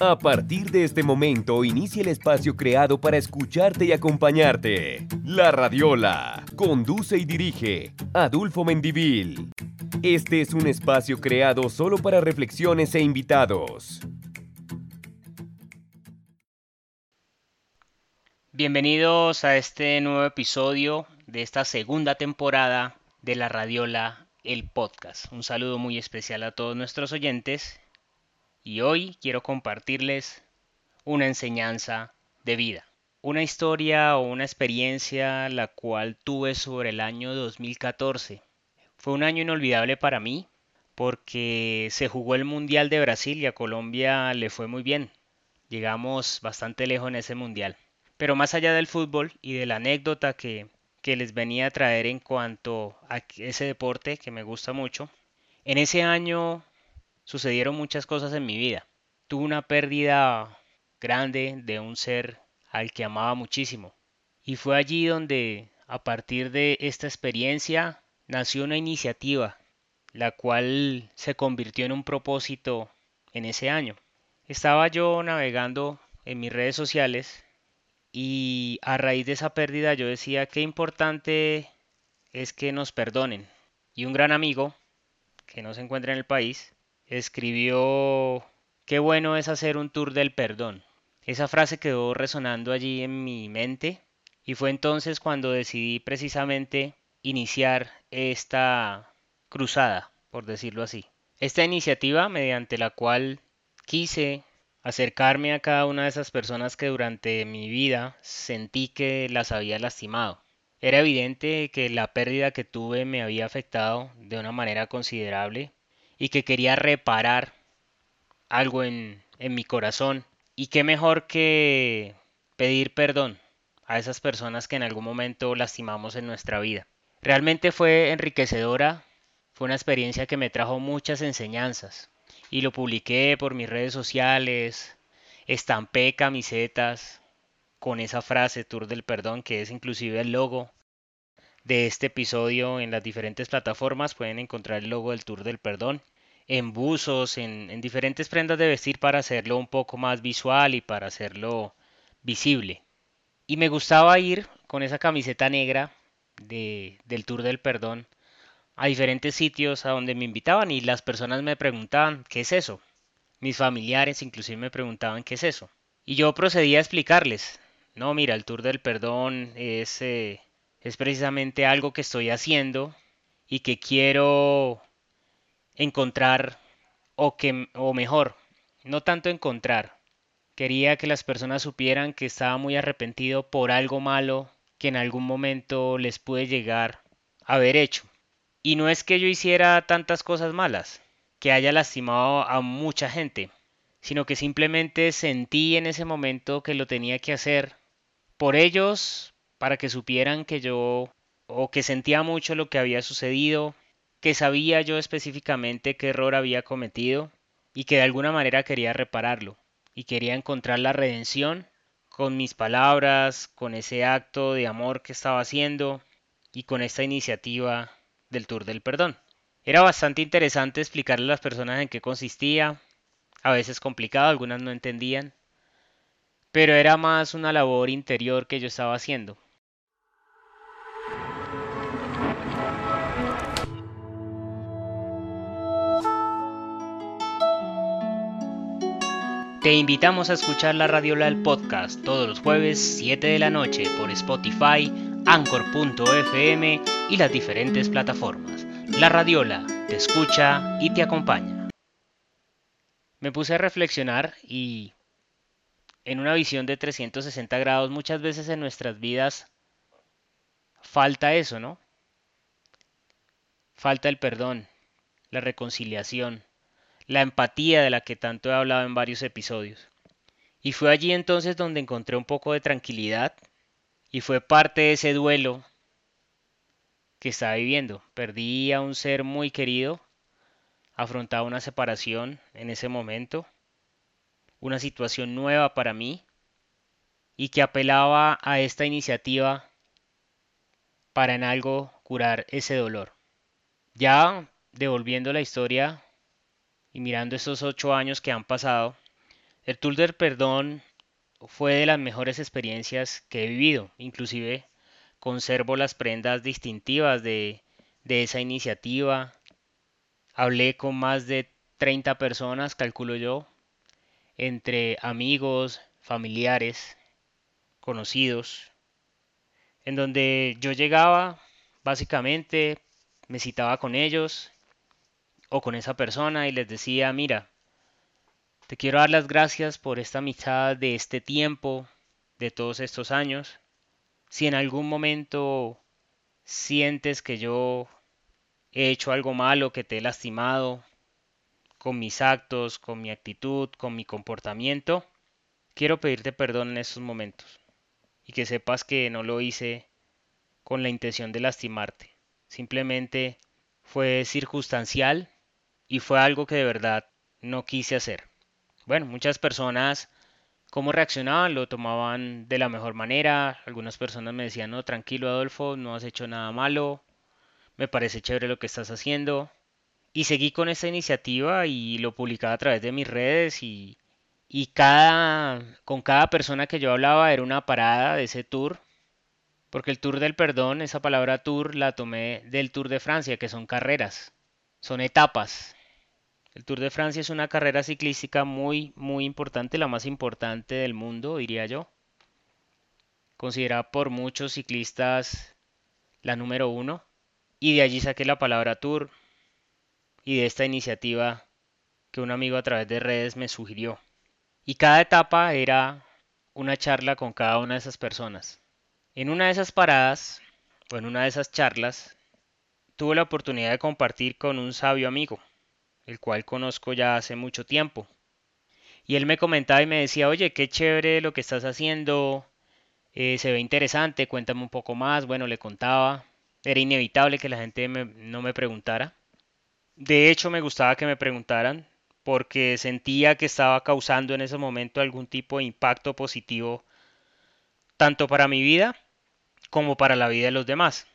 A partir de este momento inicia el espacio creado para escucharte y acompañarte. La Radiola. Conduce y dirige Adulfo Mendivil. Este es un espacio creado solo para reflexiones e invitados. Bienvenidos a este nuevo episodio de esta segunda temporada de La Radiola, el podcast. Un saludo muy especial a todos nuestros oyentes y hoy quiero compartirles una enseñanza de vida. Una historia o una experiencia la cual tuve sobre el año 2014. Fue un año inolvidable para mí porque se jugó el Mundial de Brasil y a Colombia le fue muy bien. Llegamos bastante lejos en ese Mundial. Pero más allá del fútbol y de la anécdota que, que les venía a traer en cuanto a ese deporte que me gusta mucho, en ese año sucedieron muchas cosas en mi vida. Tuve una pérdida grande de un ser al que amaba muchísimo. Y fue allí donde, a partir de esta experiencia, nació una iniciativa, la cual se convirtió en un propósito en ese año. Estaba yo navegando en mis redes sociales y a raíz de esa pérdida yo decía qué importante es que nos perdonen. Y un gran amigo, que no se encuentra en el país, escribió, qué bueno es hacer un tour del perdón. Esa frase quedó resonando allí en mi mente y fue entonces cuando decidí precisamente iniciar esta cruzada, por decirlo así. Esta iniciativa mediante la cual quise acercarme a cada una de esas personas que durante mi vida sentí que las había lastimado. Era evidente que la pérdida que tuve me había afectado de una manera considerable y que quería reparar algo en, en mi corazón. Y qué mejor que pedir perdón a esas personas que en algún momento lastimamos en nuestra vida. Realmente fue enriquecedora, fue una experiencia que me trajo muchas enseñanzas y lo publiqué por mis redes sociales, estampé camisetas con esa frase Tour del Perdón que es inclusive el logo de este episodio en las diferentes plataformas pueden encontrar el logo del Tour del Perdón en buzos, en, diferentes prendas de vestir para hacerlo un poco más visual y para hacerlo visible. Y me gustaba ir con esa camiseta negra de, del Tour del Perdón a diferentes sitios a donde me invitaban y las personas me preguntaban, ¿qué es eso? Mis familiares inclusive me preguntaban, ¿qué es eso? Y yo procedía a explicarles, no, mira, el Tour del Perdón es, eh, es precisamente algo que estoy haciendo y que quiero encontrar o que o mejor, no tanto encontrar. Quería que las personas supieran que estaba muy arrepentido por algo malo que en algún momento les pude llegar a haber hecho. Y no es que yo hiciera tantas cosas malas, que haya lastimado a mucha gente, sino que simplemente sentí en ese momento que lo tenía que hacer por ellos, para que supieran que yo o que sentía mucho lo que había sucedido, que sabía yo específicamente qué error había cometido y que de alguna manera quería repararlo y quería encontrar la redención con mis palabras, con ese acto de amor que estaba haciendo y con esta iniciativa del Tour del Perdón. Era bastante interesante explicarle a las personas en qué consistía, a veces complicado, algunas no entendían, pero era más una labor interior que yo estaba haciendo. Te invitamos a escuchar la Radiola del podcast todos los jueves 7 de la noche por Spotify, Anchor.fm y las diferentes plataformas. La Radiola te escucha y te acompaña. Me puse a reflexionar y en una visión de 360 grados muchas veces en nuestras vidas falta eso, ¿no? Falta el perdón, la reconciliación, la empatía de la que tanto he hablado en varios episodios. Y fue allí entonces donde encontré un poco de tranquilidad y fue parte de ese duelo que estaba viviendo. Perdí a un ser muy querido, afrontaba una separación en ese momento, una situación nueva para mí y que apelaba a esta iniciativa para en algo curar ese dolor. Ya devolviendo la historia y mirando estos ocho años que han pasado, El tour del perdón fue de las mejores experiencias que he vivido. Inclusive conservo las prendas distintivas de, esa iniciativa. Hablé con más de 30 personas, calculo yo, entre amigos, familiares, conocidos, en donde yo llegaba, básicamente me citaba con ellos o con esa persona y les decía, mira, te quiero dar las gracias por esta amistad de este tiempo, de todos estos años. Si en algún momento sientes que yo he hecho algo malo, que te he lastimado, con mis actos, con mi actitud, con mi comportamiento, quiero pedirte perdón en estos momentos y que sepas que no lo hice con la intención de lastimarte. Simplemente fue circunstancial y fue algo que de verdad no quise hacer. Bueno, muchas personas, ¿cómo reaccionaban? Lo tomaban de la mejor manera. Algunas personas me decían, no, tranquilo Adolfo, no has hecho nada malo. Me parece chévere lo que estás haciendo. Y seguí con esta iniciativa y lo publicaba a través de mis redes y, y cada, con cada persona que yo hablaba era una parada de ese tour. Porque el Tour del Perdón, esa palabra tour la tomé del Tour de Francia, que son carreras, son etapas. El Tour de Francia es una carrera ciclística muy, muy importante, la más importante del mundo, diría yo. Considerada por muchos ciclistas la número uno. Y de allí saqué la palabra tour y de esta iniciativa que un amigo a través de redes me sugirió. Y cada etapa era una charla con cada una de esas personas. En una de esas paradas, o en una de esas charlas, tuve la oportunidad de compartir con un sabio amigo, el cual conozco ya hace mucho tiempo. Y él me comentaba y me decía, oye, qué chévere lo que estás haciendo, eh, se ve interesante, cuéntame un poco más. Bueno, le contaba, era inevitable que la gente no me preguntara. De hecho, me gustaba que me preguntaran porque sentía que estaba causando en ese momento algún tipo de impacto positivo tanto para mi vida como para la vida de los demás.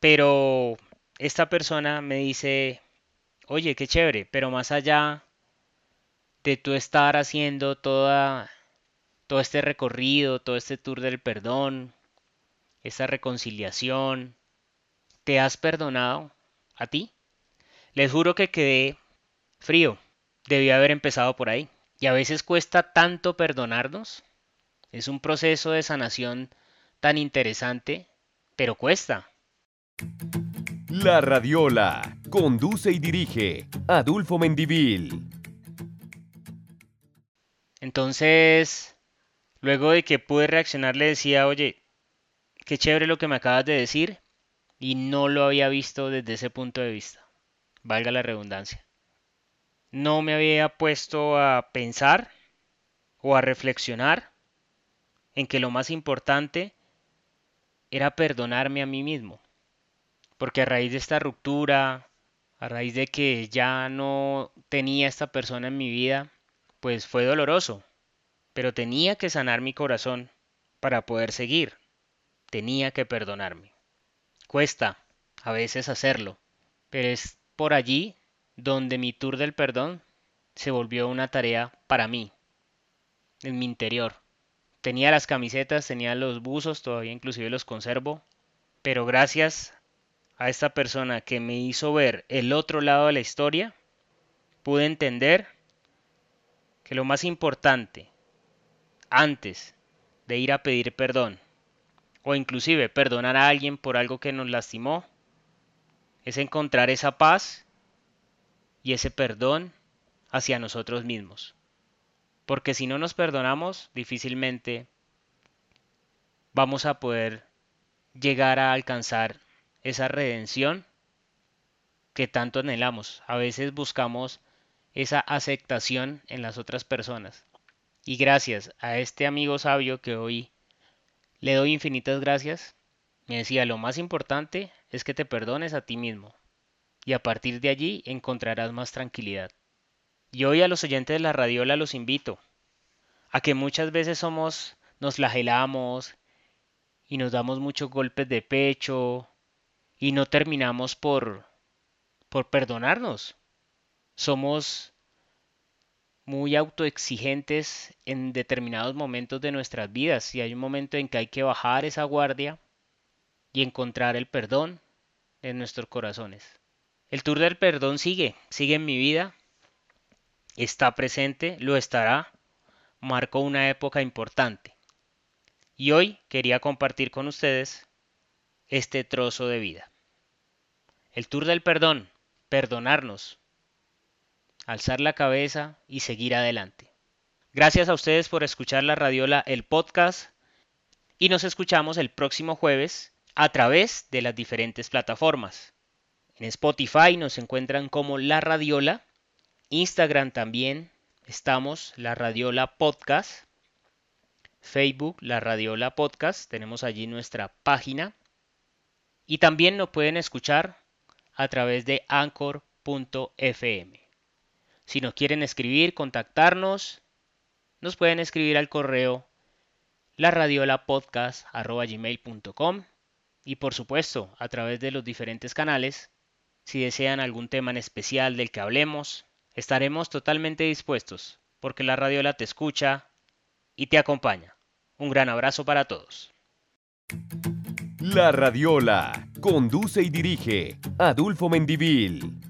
Pero esta persona me dice, oye, qué chévere, pero más allá de tú estar haciendo toda, todo este recorrido, todo este tour del perdón, esta reconciliación, ¿te has perdonado a ti? Les juro que quedé frío. Debí haber empezado por ahí. Y a veces cuesta tanto perdonarnos. Es un proceso de sanación tan interesante, pero cuesta. La Radiola. Conduce y dirige Adulfo Mendivil. Entonces, luego de que pude reaccionar, le decía, oye, qué chévere lo que me acabas de decir, y no lo había visto desde ese punto de vista valga la redundancia. No me había puesto a pensar o a reflexionar en que lo más importante era perdonarme a mí mismo. Porque a raíz de esta ruptura, a raíz de que ya no tenía esta persona en mi vida, pues fue doloroso. Pero tenía que sanar mi corazón para poder seguir. Tenía que perdonarme. Cuesta a veces hacerlo, pero es por allí donde mi tour del perdón se volvió una tarea para mí, en mi interior. Tenía las camisetas, tenía los buzos, todavía inclusive los conservo, pero gracias a esta persona que me hizo ver el otro lado de la historia, pude entender que lo más importante antes de ir a pedir perdón o inclusive perdonar a alguien por algo que nos lastimó es encontrar esa paz y ese perdón hacia nosotros mismos. Porque si no nos perdonamos, difícilmente vamos a poder llegar a alcanzar esa redención que tanto anhelamos. A veces buscamos esa aceptación en las otras personas. Y gracias a este amigo sabio que hoy le doy infinitas gracias, me decía, lo más importante es que te perdones a ti mismo. Y a partir de allí encontrarás más tranquilidad. Y hoy a los oyentes de la radiola los invito a que muchas veces somos, nos flagelamos y nos damos muchos golpes de pecho y no terminamos por, por perdonarnos. Somos muy autoexigentes en determinados momentos de nuestras vidas y hay un momento en que hay que bajar esa guardia y encontrar el perdón en nuestros corazones. El tour del perdón sigue, sigue en mi vida, está presente, lo estará, marcó una época importante. Y hoy quería compartir con ustedes este trozo de vida. El tour del perdón, perdonarnos, alzar la cabeza y seguir adelante. Gracias a ustedes por escuchar la Radiola, el podcast, y nos escuchamos el próximo jueves a través de las diferentes plataformas. En Spotify nos encuentran como La Radiola, Instagram también estamos La Radiola Podcast, Facebook La Radiola Podcast, tenemos allí nuestra página y también nos pueden escuchar a través de anchor.fm. Si nos quieren escribir, contactarnos, nos pueden escribir al correo laradiolapodcast.gmail.com y por supuesto a través de los diferentes canales. Si desean algún tema en especial del que hablemos, estaremos totalmente dispuestos porque la radiola te escucha y te acompaña. Un gran abrazo para todos. La Radiola conduce y dirige Adulfo Mendivil.